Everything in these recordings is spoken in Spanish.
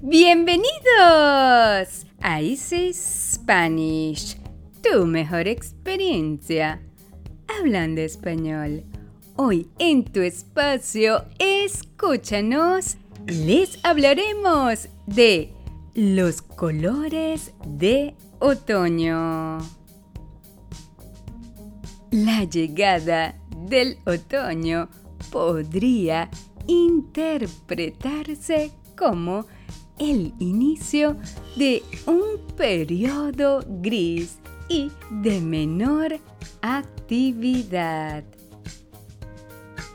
Bienvenidos a Easy Spanish, tu mejor experiencia hablando español. Hoy en tu espacio, escúchanos, les hablaremos de los colores de otoño. La llegada del otoño podría interpretarse como el inicio de un periodo gris y de menor actividad.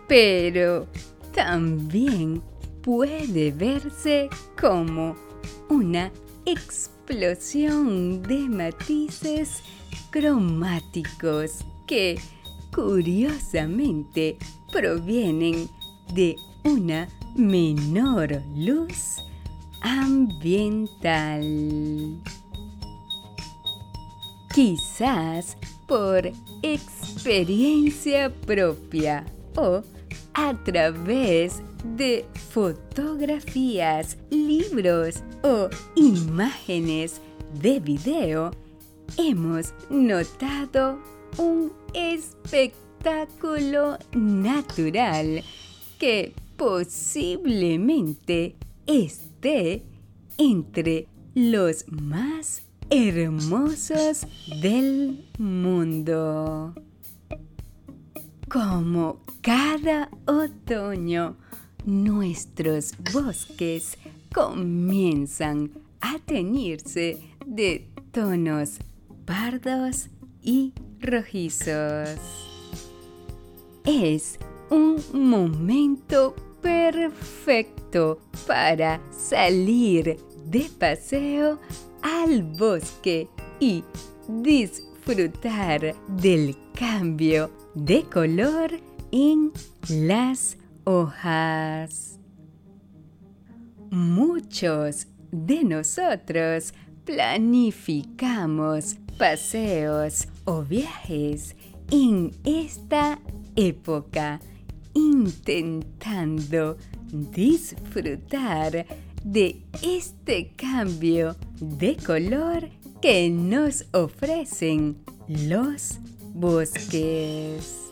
Pero también puede verse como una explosión de matices cromáticos que curiosamente provienen de una menor luz ambiental. Quizás por experiencia propia o a través de fotografías, libros o imágenes de video, hemos notado un espectáculo natural que posiblemente esté entre los más hermosos del mundo. Como cada otoño, nuestros bosques comienzan a teñirse de tonos pardos y rojizos. Es un momento perfecto para salir de paseo al bosque y disfrutar del cambio de color en las hojas. Muchos de nosotros planificamos paseos o viajes en esta época intentando disfrutar de este cambio de color que nos ofrecen los bosques.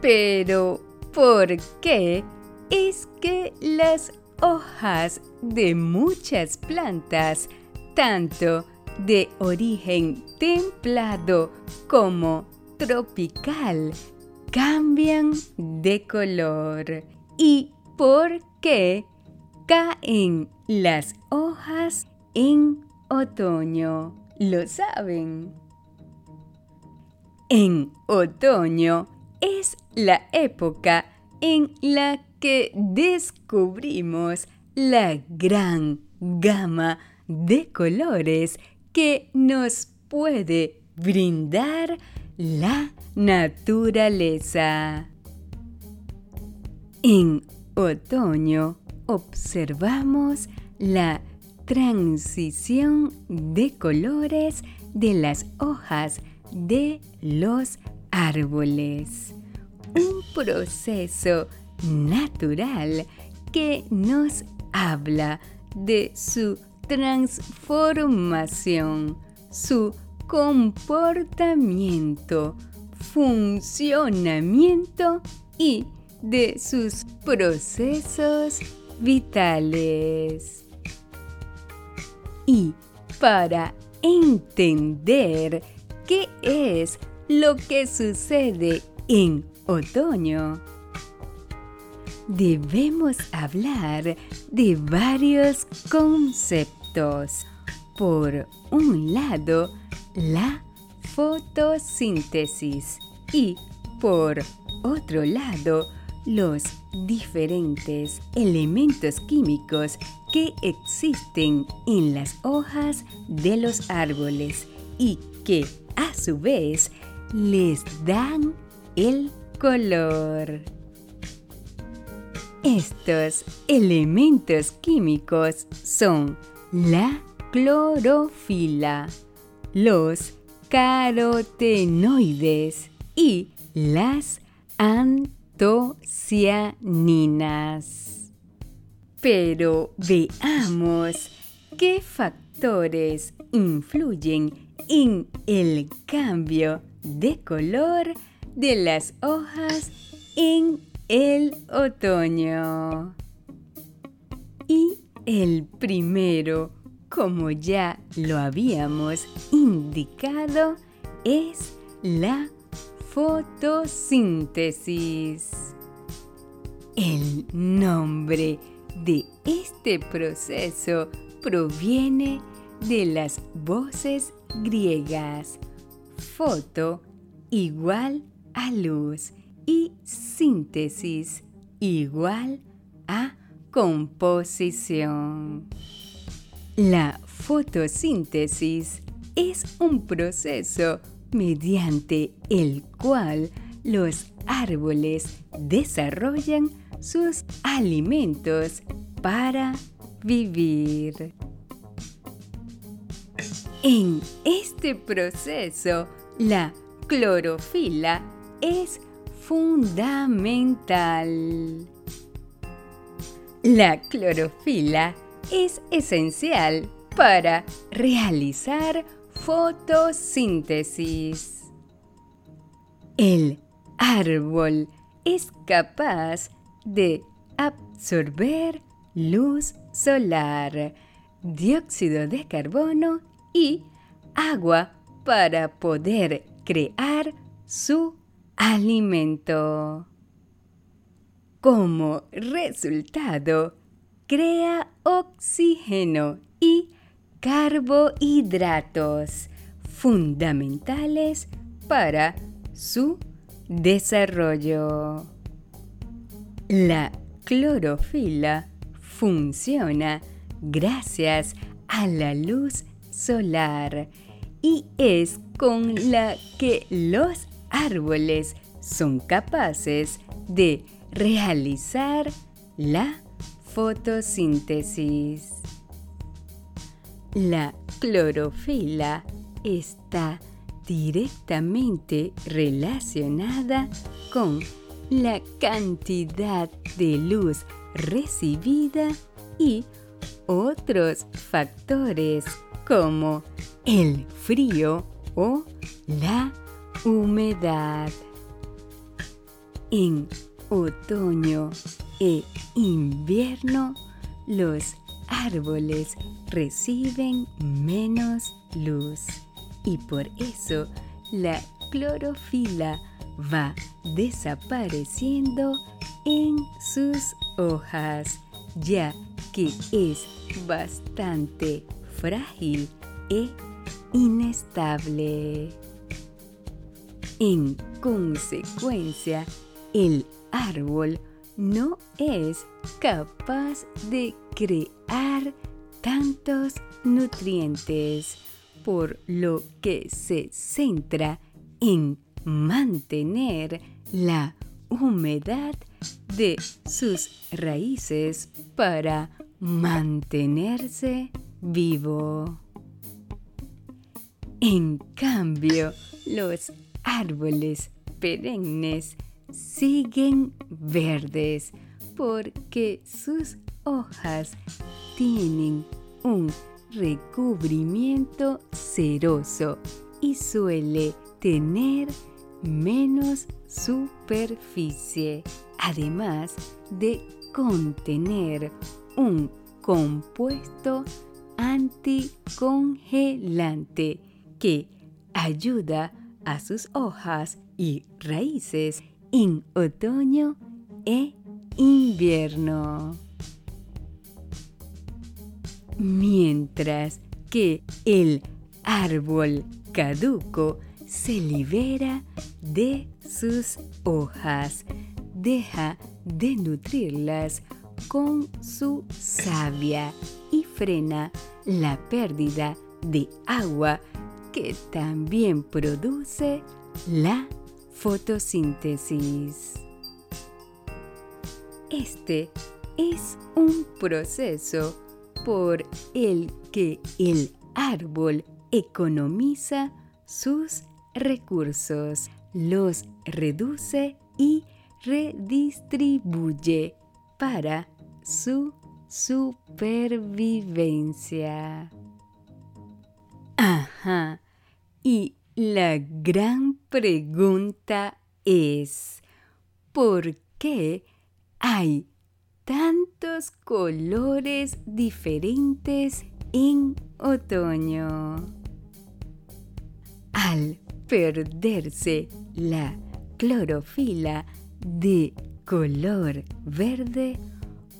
Pero, ¿por qué es que las hojas de muchas plantas, tanto de origen templado como tropical, cambian de color? ¿Y por qué caen las hojas en otoño? ¿Lo saben? En otoño es la época en la que descubrimos la gran gama de colores que nos puede brindar la naturaleza. En otoño observamos la transición de colores de las hojas de los árboles. Un proceso natural que nos habla de su transformación, su comportamiento, funcionamiento y de sus procesos vitales. Y para entender qué es lo que sucede en otoño, debemos hablar de varios conceptos. Por un lado, la fotosíntesis y por otro lado, los diferentes elementos químicos que existen en las hojas de los árboles y que a su vez les dan el color. Estos elementos químicos son la clorofila, los carotenoides y las antocianinas. Pero veamos qué factores influyen en el cambio de color de las hojas en el otoño. Y el primero, como ya lo habíamos indicado, es la fotosíntesis. El nombre de este proceso proviene de las voces griegas. Foto igual a luz y síntesis igual a composición. La fotosíntesis es un proceso mediante el cual los árboles desarrollan sus alimentos para vivir. En este proceso, la clorofila es fundamental. La clorofila es esencial para realizar fotosíntesis. El árbol es capaz de absorber luz solar, dióxido de carbono y agua para poder crear su alimento. Como resultado, crea oxígeno y carbohidratos fundamentales para su desarrollo. La clorofila funciona gracias a la luz solar y es con la que los árboles son capaces de realizar la fotosíntesis. La clorofila está directamente relacionada con la cantidad de luz recibida y otros factores como el frío o la humedad. En otoño e invierno, los árboles reciben menos luz y por eso la clorofila va desapareciendo en sus hojas, ya que es bastante frágil e inestable. En consecuencia, el árbol no es capaz de crear tantos nutrientes, por lo que se centra en mantener la humedad de sus raíces para mantenerse vivo. En cambio, los árboles perennes siguen verdes porque sus hojas tienen un recubrimiento ceroso y suele tener menos superficie, además de contener un compuesto anticongelante que ayuda a sus hojas y raíces en otoño e invierno. Mientras que el árbol caduco se libera de sus hojas, deja de nutrirlas con su savia y frena la pérdida de agua que también produce la fotosíntesis. Este es un proceso por el que el árbol economiza sus recursos, los reduce y redistribuye para su supervivencia. Ajá. Y la gran pregunta es, ¿por qué hay tantos colores diferentes en otoño? Al perderse la clorofila de color verde,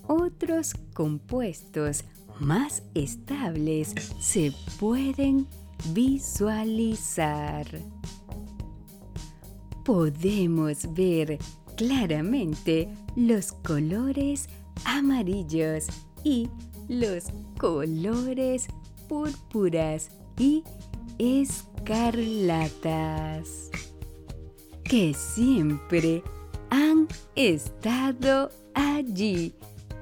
otros compuestos más estables se pueden visualizar. Podemos ver claramente los colores amarillos y los colores púrpuras y escarlatas que siempre han estado allí,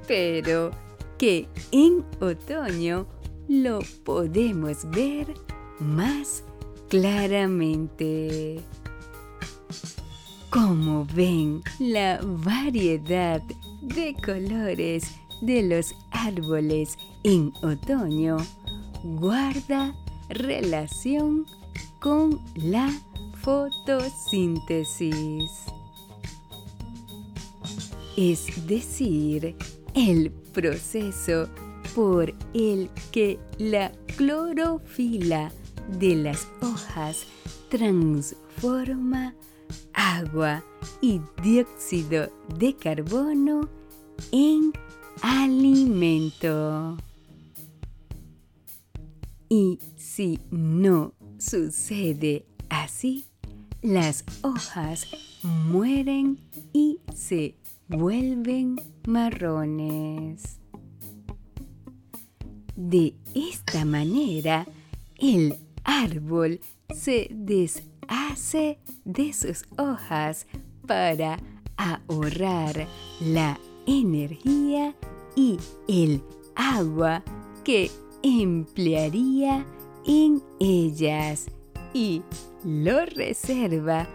pero que en otoño lo podemos ver más claramente. Como ven, la variedad de colores de los árboles en otoño guarda relación con la fotosíntesis. Es decir, el proceso por el que la clorofila de las hojas transforma agua y dióxido de carbono en alimento. Y si no sucede así, las hojas mueren y se vuelven marrones. De esta manera, el árbol se deshace de sus hojas para ahorrar la energía y el agua que emplearía en ellas y lo reserva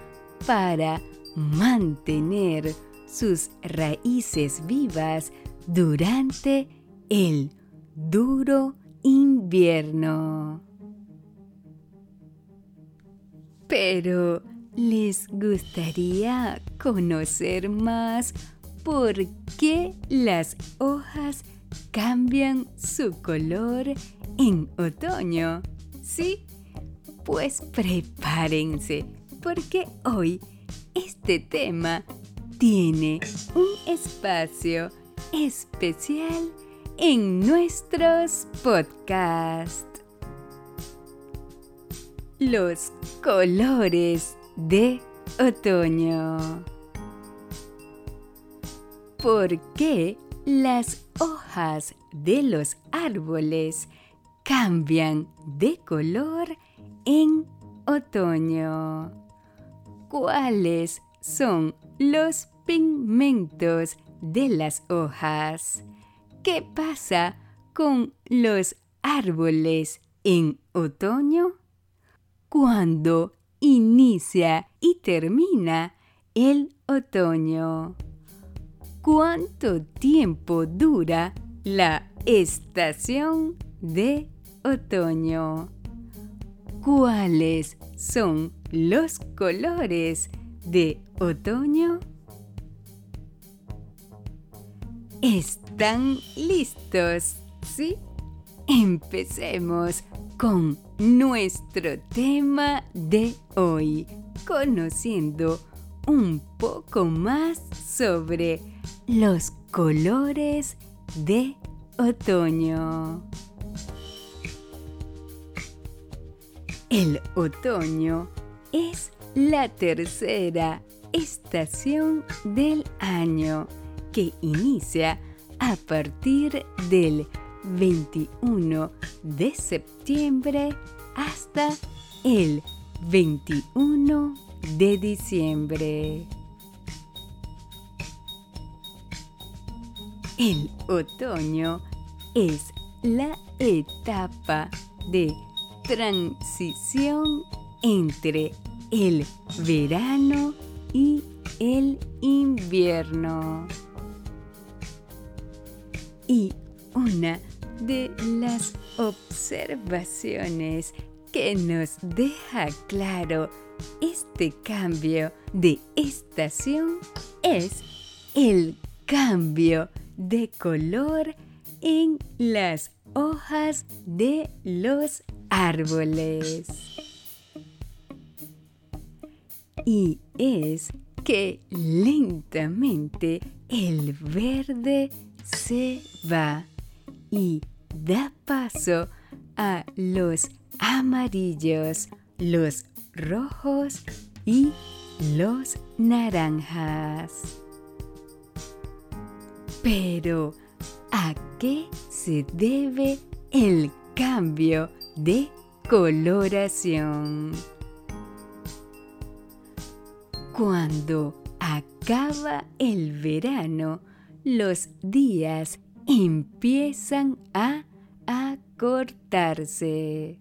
para mantener sus raíces vivas durante el duro invierno. Pero, ¿les gustaría conocer más por qué las hojas cambian su color en otoño? ¿Sí? Pues prepárense, porque hoy este tema tiene un espacio especial en nuestros podcasts. Los colores de otoño. ¿Por qué las hojas de los árboles cambian de color en otoño. ¿Cuáles son los pigmentos de las hojas? ¿Qué pasa con los árboles en otoño? ¿Cuándo inicia y termina el otoño? ¿Cuánto tiempo dura la estación de otoño? ¿Cuáles son los colores de otoño? ¿Están listos? ¿Sí? Empecemos con nuestro tema de hoy, conociendo un poco más sobre los colores de otoño. El otoño es la tercera estación del año que inicia a partir del 21 de septiembre hasta el 21 de diciembre. El otoño es la etapa de transición entre el verano y el invierno. Y una de las observaciones que nos deja claro este cambio de estación es el cambio de color en las hojas de los árboles. Y es que lentamente el verde se va y da paso a los amarillos, los rojos y los naranjas. Pero, ¿a qué se debe el cambio de coloración? Cuando acaba el verano, los días empiezan a acortarse.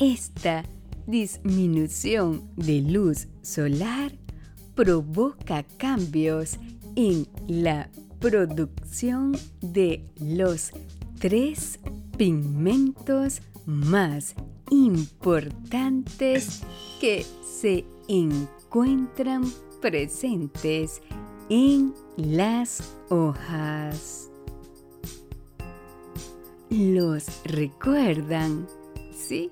Esta disminución de luz solar provoca cambios en la producción de los tres pigmentos más importantes que se encuentran presentes en las hojas. ¿Los recuerdan? ¿Sí?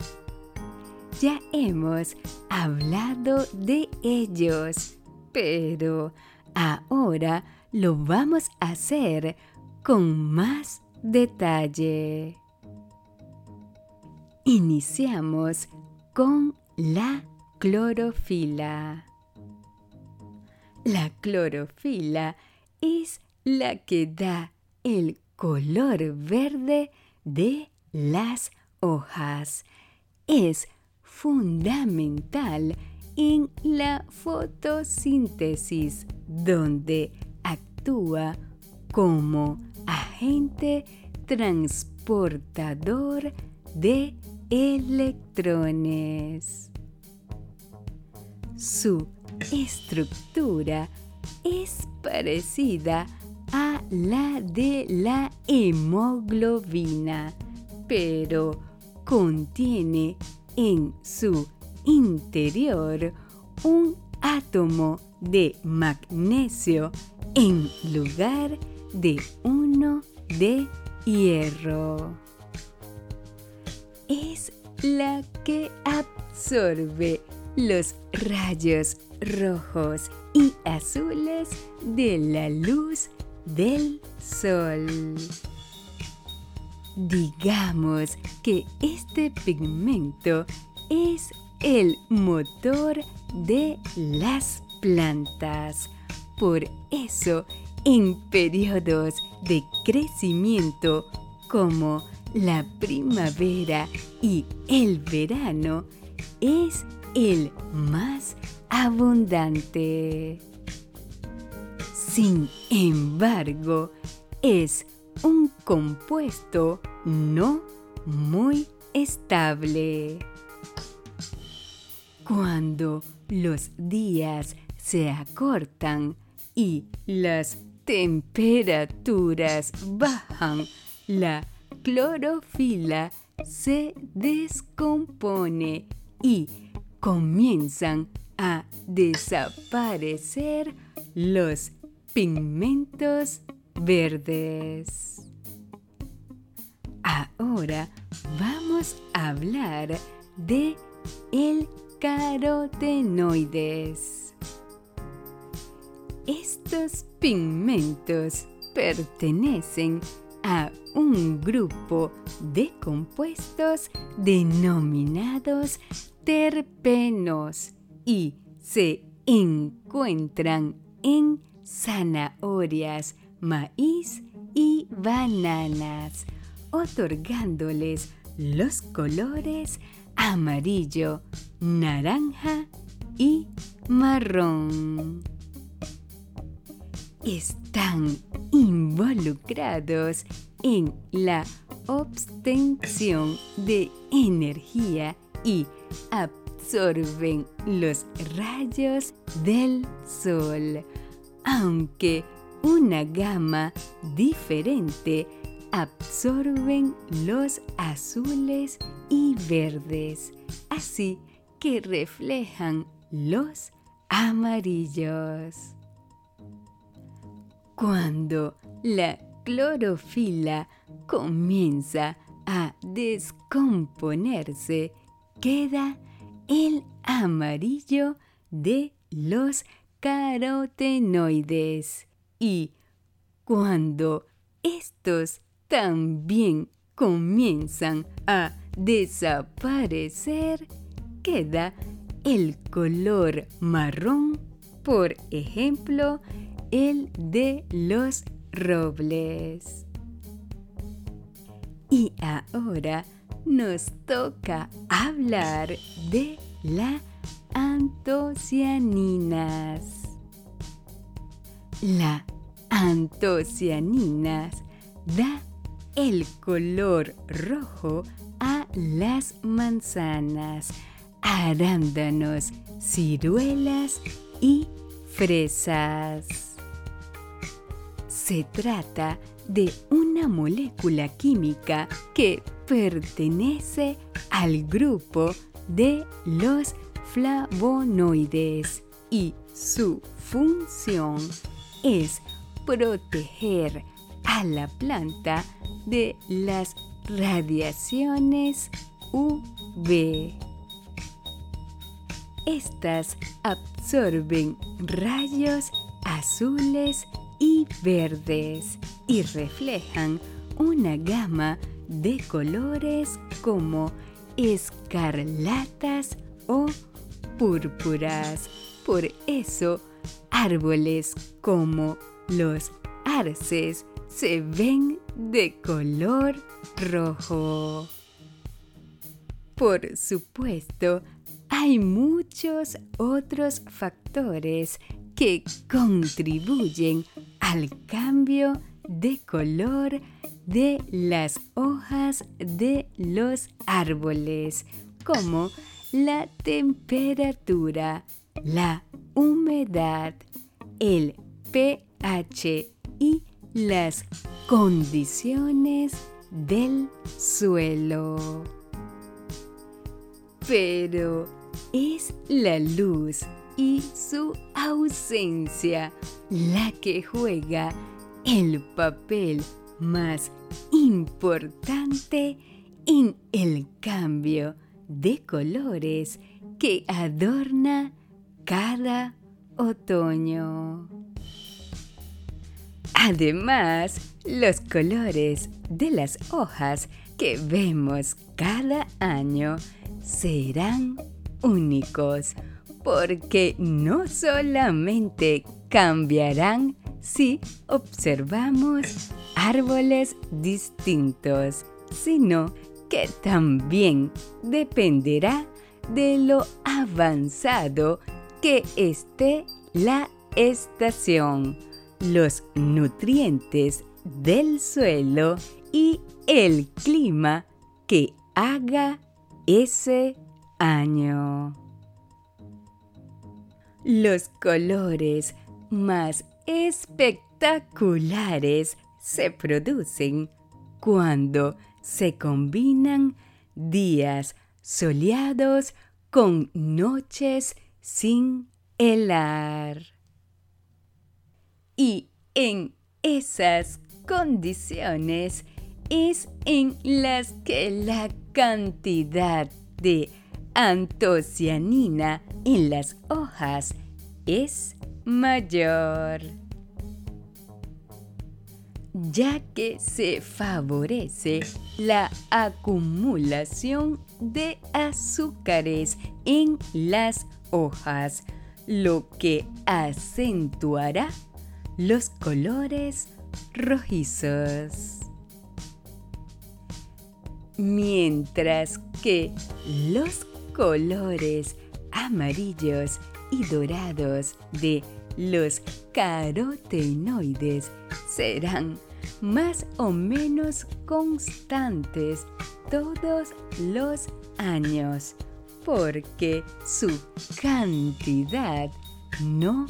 Ya hemos hablado de ellos, pero ahora lo vamos a hacer con más detalle. Iniciamos con la clorofila. La clorofila es la que da el color verde de las hojas. Es fundamental en la fotosíntesis, donde actúa como agente transportador de electrones. Su estructura es parecida a la de la hemoglobina, pero contiene en su interior un átomo de magnesio en lugar de uno de hierro. Es la que absorbe los rayos rojos y azules de la luz del sol. Digamos que este pigmento es el motor de las plantas. Por eso, en periodos de crecimiento como la primavera y el verano, es el más abundante. Sin embargo, es un compuesto no muy estable. Cuando los días se acortan y las temperaturas bajan, la clorofila se descompone y comienzan a desaparecer los pigmentos verdes. Ahora vamos a hablar de el carotenoides. Estos pigmentos pertenecen a un grupo de compuestos denominados terpenos y se encuentran en zanahorias, maíz y bananas, otorgándoles los colores amarillo, naranja y marrón. Están involucrados en la obtención de energía y absorben los rayos del sol, aunque una gama diferente absorben los azules y verdes, así que reflejan los amarillos. Cuando la clorofila comienza a descomponerse, queda el amarillo de los carotenoides. Y cuando estos también comienzan a desaparecer, queda el color marrón, por ejemplo, el de los robles. Y ahora nos toca hablar de la antocianinas. La antocianinas da el color rojo a las manzanas, arándanos, ciruelas y fresas. Se trata de una molécula química que pertenece al grupo de los flavonoides y su función es proteger a la planta de las radiaciones UV. Estas absorben rayos azules y verdes y reflejan una gama de colores como escarlatas o púrpuras. Por eso, árboles como los arces se ven de color rojo. Por supuesto, hay muchos otros factores que contribuyen al cambio de color de las hojas de los árboles, como la temperatura, la humedad, el pH y las condiciones del suelo. Pero es la luz y su ausencia la que juega el papel más importante en el cambio de colores que adorna cada otoño. Además, los colores de las hojas que vemos cada año serán únicos porque no solamente cambiarán si observamos árboles distintos, sino que también dependerá de lo avanzado que esté la estación, los nutrientes del suelo y el clima que haga ese año. Los colores más espectaculares se producen cuando se combinan días soleados con noches sin helar. Y en esas condiciones es en las que la cantidad de antocianina en las hojas es mayor ya que se favorece la acumulación de azúcares en las hojas, lo que acentuará los colores rojizos. Mientras que los colores amarillos y dorados de los carotenoides serán más o menos constantes todos los años porque su cantidad no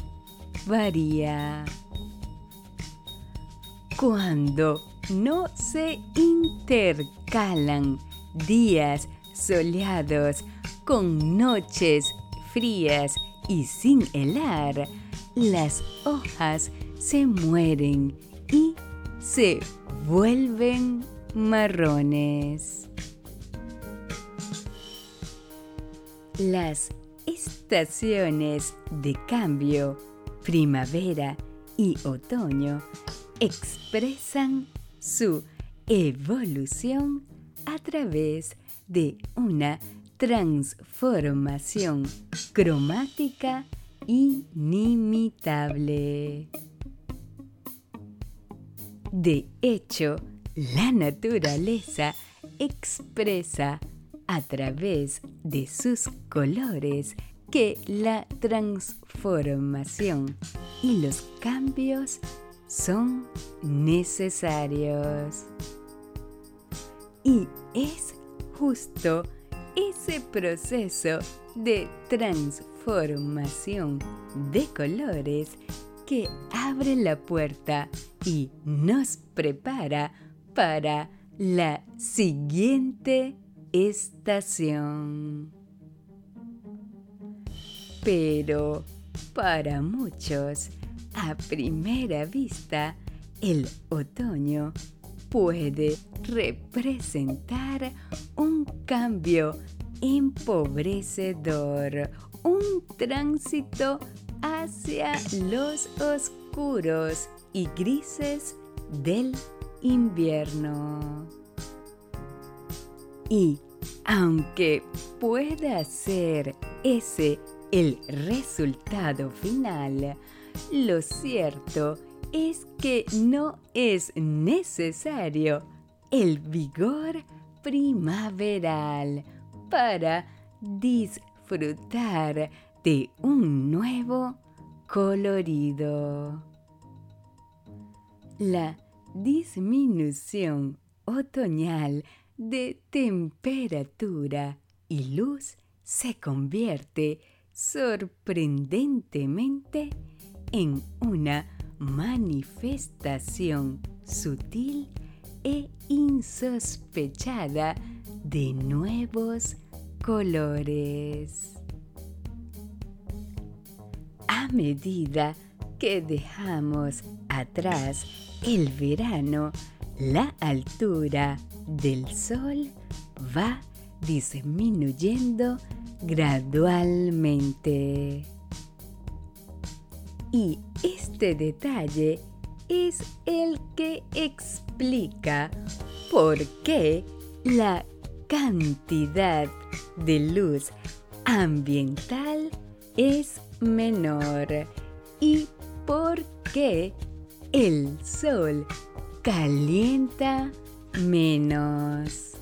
varía. cuando no se intercalan días soleados con noches frías y sin helar, las hojas se mueren y se vuelven marrones. Las estaciones de cambio, primavera y otoño, expresan su evolución a través de una transformación cromática inimitable. De hecho, la naturaleza expresa a través de sus colores que la transformación y los cambios son necesarios. Y es justo ese proceso de transformación de colores que abre la puerta y nos prepara para la siguiente estación. Pero para muchos, a primera vista, el otoño puede representar un cambio empobrecedor, un tránsito hacia los oscuros y grises del invierno. Y aunque pueda ser ese el resultado final, lo cierto es que no es necesario el vigor primaveral para disfrutar de un nuevo colorido. La disminución otoñal de temperatura y luz se convierte sorprendentemente en una manifestación sutil e insospechada de nuevos colores. A medida que dejamos atrás el verano, la altura del sol va disminuyendo gradualmente. Y este detalle es el que explica por qué la cantidad de luz ambiental es menor y por qué el sol calienta menos.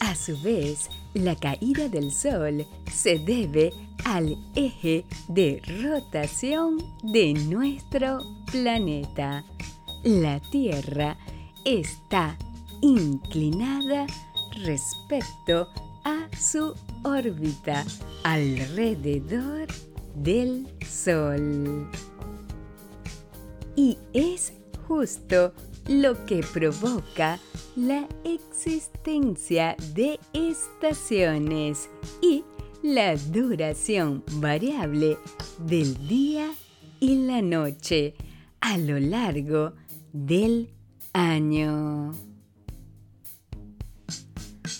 A su vez, la caída del sol se debe al eje de rotación de nuestro planeta. La Tierra está inclinada respecto a su órbita alrededor del Sol. Y es justo lo que provoca la existencia de estaciones y la duración variable del día y la noche a lo largo del año.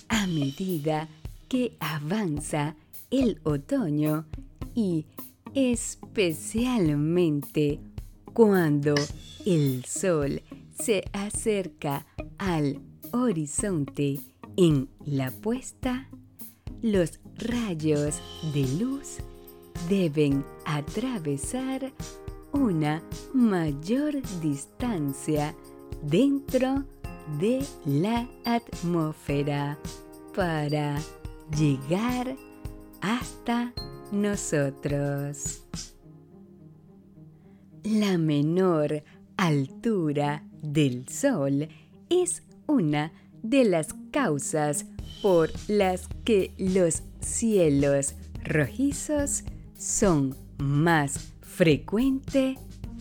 A medida que avanza el otoño y especialmente cuando el sol se acerca al horizonte en la puesta, los rayos de luz deben atravesar una mayor distancia dentro de la atmósfera para llegar hasta nosotros. La menor altura del Sol es una de las causas por las que los cielos rojizos son más frecuentes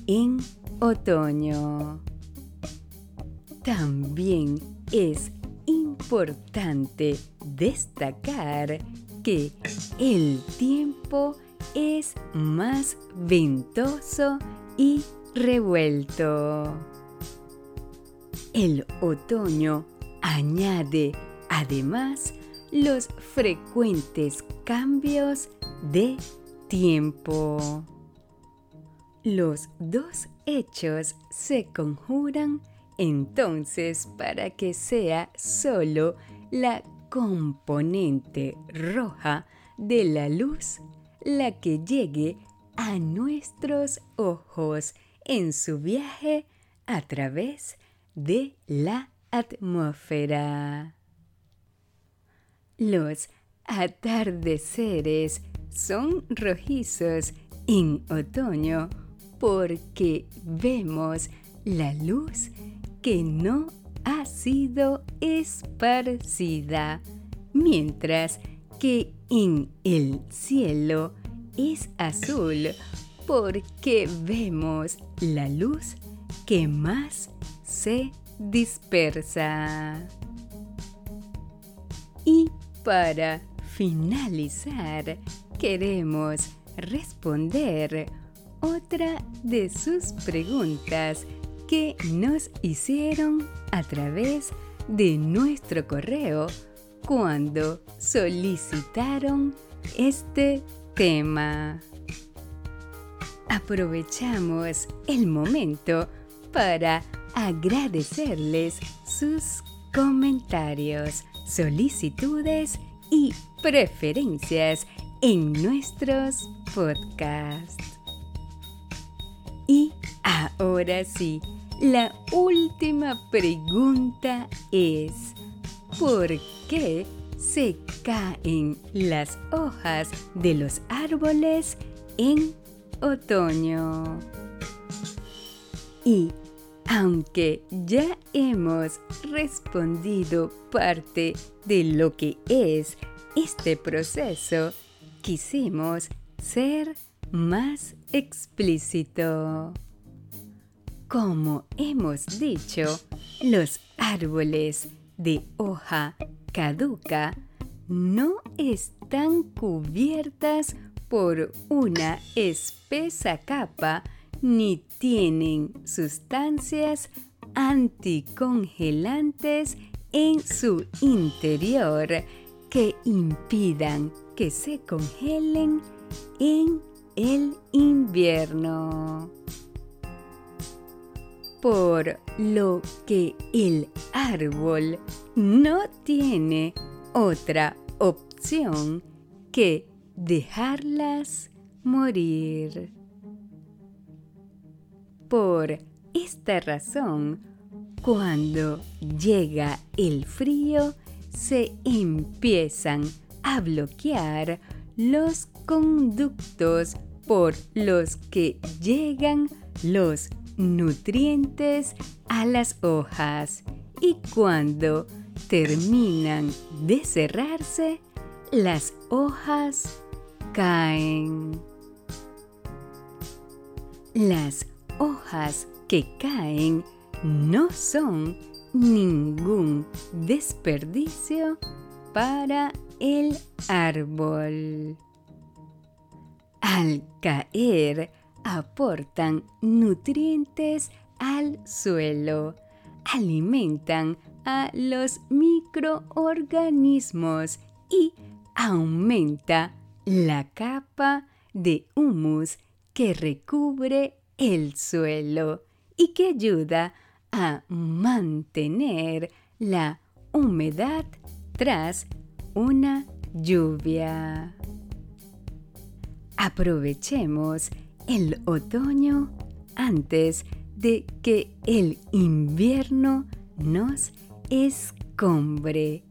en otoño. también es importante destacar que el tiempo es más ventoso y revuelto. El otoño añade además los frecuentes cambios de tiempo. Los dos hechos se conjuran entonces para que sea solo la componente roja de la luz la que llegue a nuestros ojos en su viaje a través de la atmósfera. Los atardeceres son rojizos en otoño porque vemos la luz que no ha sido esparcida, mientras que en el cielo es azul porque vemos la luz que más se dispersa. Y para finalizar, queremos responder otra de sus preguntas que nos hicieron a través de nuestro correo cuando solicitaron este tema. Aprovechamos el momento para agradecerles sus comentarios, solicitudes y preferencias en nuestros podcasts. Y ahora sí, la última pregunta es, ¿por qué se caen las hojas de los árboles en otoño? Y aunque ya hemos respondido parte de lo que es este proceso, quisimos ser más explícito. Como hemos dicho, los árboles de hoja caduca no están cubiertas por una espesa capa ni tienen sustancias anticongelantes en su interior que impidan que se congelen en el invierno. Por lo que el árbol no tiene otra opción que dejarlas morir. Por esta razón, cuando llega el frío, se empiezan a bloquear los conductos por los que llegan los nutrientes a las hojas y cuando terminan de cerrarse, las hojas caen. Las hojas que caen no son ningún desperdicio para el árbol. Al caer aportan nutrientes al suelo, alimentan a los microorganismos y aumenta la capa de humus que recubre el suelo y que ayuda a mantener la humedad tras una lluvia. Aprovechemos el otoño antes de que el invierno nos escombre.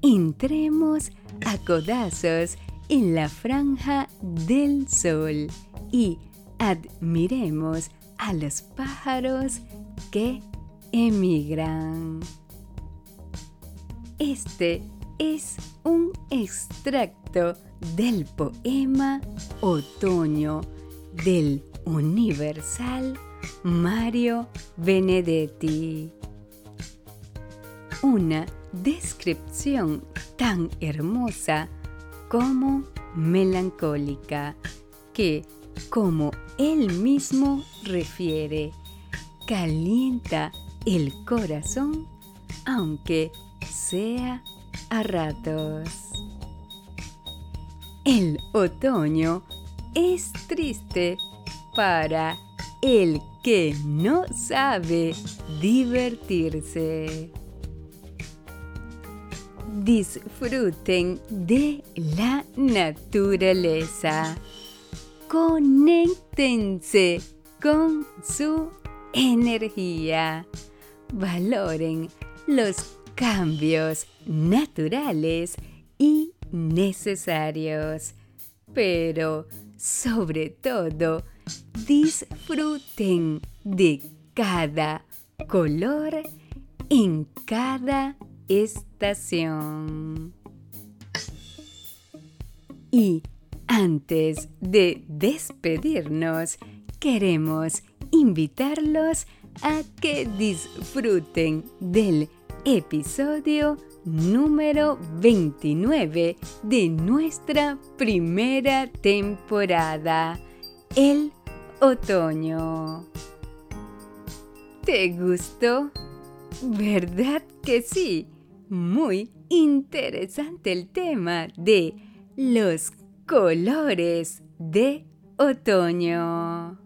Entremos a codazos en la franja del sol y admiremos a los pájaros que emigran. Este es un extracto del poema Otoño del universal Mario Benedetti. una descripción tan hermosa como melancólica, que, como él mismo refiere, calienta el corazón aunque sea a ratos. El otoño es triste para el que no sabe divertirse. Disfruten de la naturaleza. Conéctense con su energía. Valoren los cambios naturales y necesarios. Pero, sobre todo, disfruten de cada color en cada estación. Y antes de despedirnos, queremos invitarlos a que disfruten del episodio número 29 de nuestra primera temporada, el otoño. ¿Te gustó? ¿Verdad que sí? Muy interesante el tema de los colores de otoño.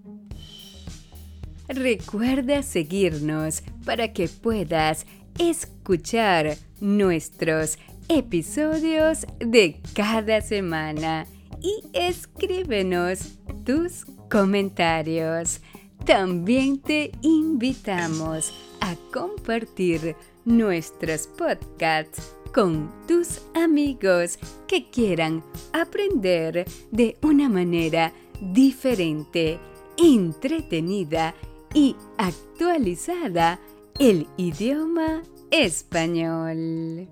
Recuerda seguirnos para que puedas escuchar nuestros episodios de cada semana y escríbenos tus comentarios. También te invitamos a compartir nuestros podcasts con tus amigos que quieran aprender de una manera diferente, entretenida y actualizada el idioma español.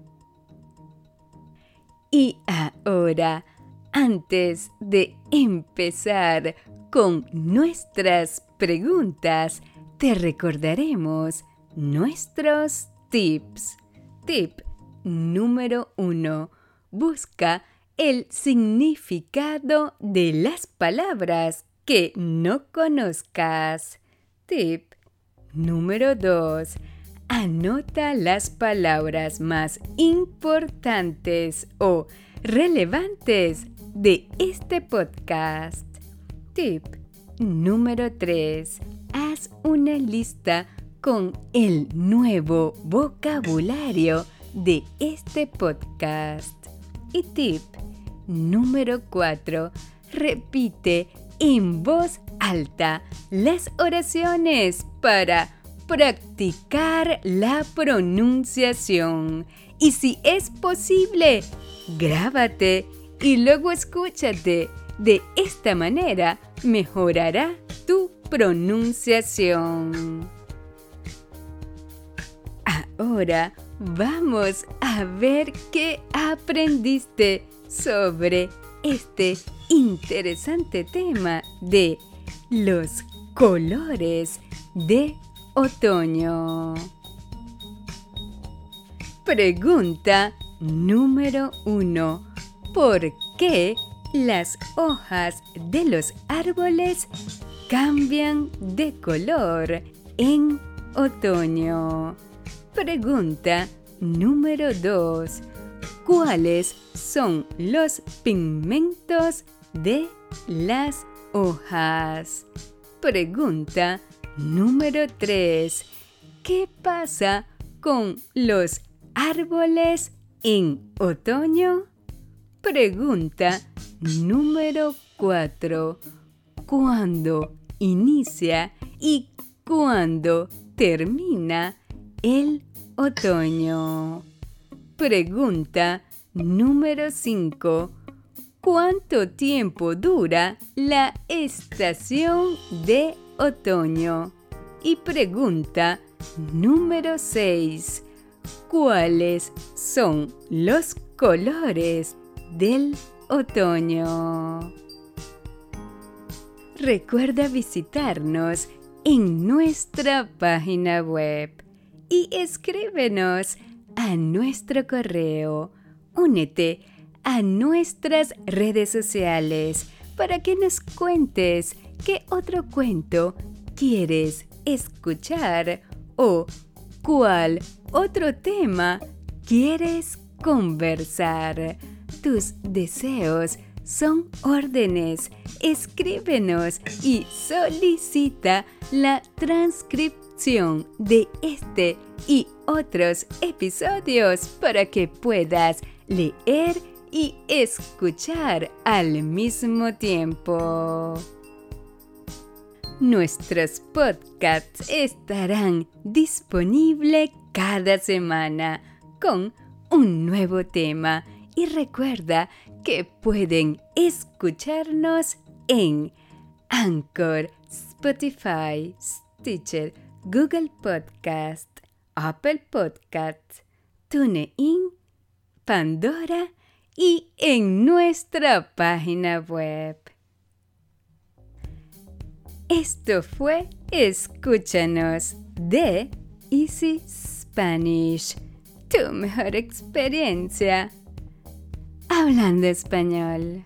Y ahora, antes de empezar con nuestras preguntas, te recordaremos nuestros tips. Tip número uno. Busca el significado de las palabras que no conozcas. Tip número 2. Anota las palabras más importantes o relevantes de este podcast. Tip número 3. Haz una lista con el nuevo vocabulario de este podcast. Y tip número 4. Repite en voz alta las oraciones para practicar la pronunciación. Y si es posible, grábate y luego escúchate. De esta manera mejorará tu pronunciación. Ahora vamos a ver qué aprendiste sobre este interesante tema de los colores de otoño. Pregunta número uno. ¿Por qué las hojas de los árboles cambian de color en otoño? Pregunta número 2. ¿Cuáles son los pigmentos de las hojas? Pregunta número 3. ¿Qué pasa con los árboles en otoño? Pregunta número 4. ¿Cuándo inicia y cuándo termina el otoño? Pregunta número 5. ¿Cuánto tiempo dura la estación de otoño? Y pregunta número 6. ¿Cuáles son los colores del otoño? Recuerda visitarnos en nuestra página web y escríbenos a nuestro correo. Únete a nuestras redes sociales para que nos cuentes qué otro cuento quieres escuchar o cuál otro tema quieres conversar. Tus deseos son órdenes. Escríbenos y solicita la transcripción de este y otros episodios para que puedas leer y escuchar al mismo tiempo. Nuestros podcasts estarán disponibles cada semana con un nuevo tema y recuerda que pueden escucharnos en Anchor, Spotify, Stitcher, Google Podcast, Apple Podcast, TuneIn, Pandora y en nuestra página web. Esto fue Escúchanos de Easy Spanish, tu mejor experiencia hablando español.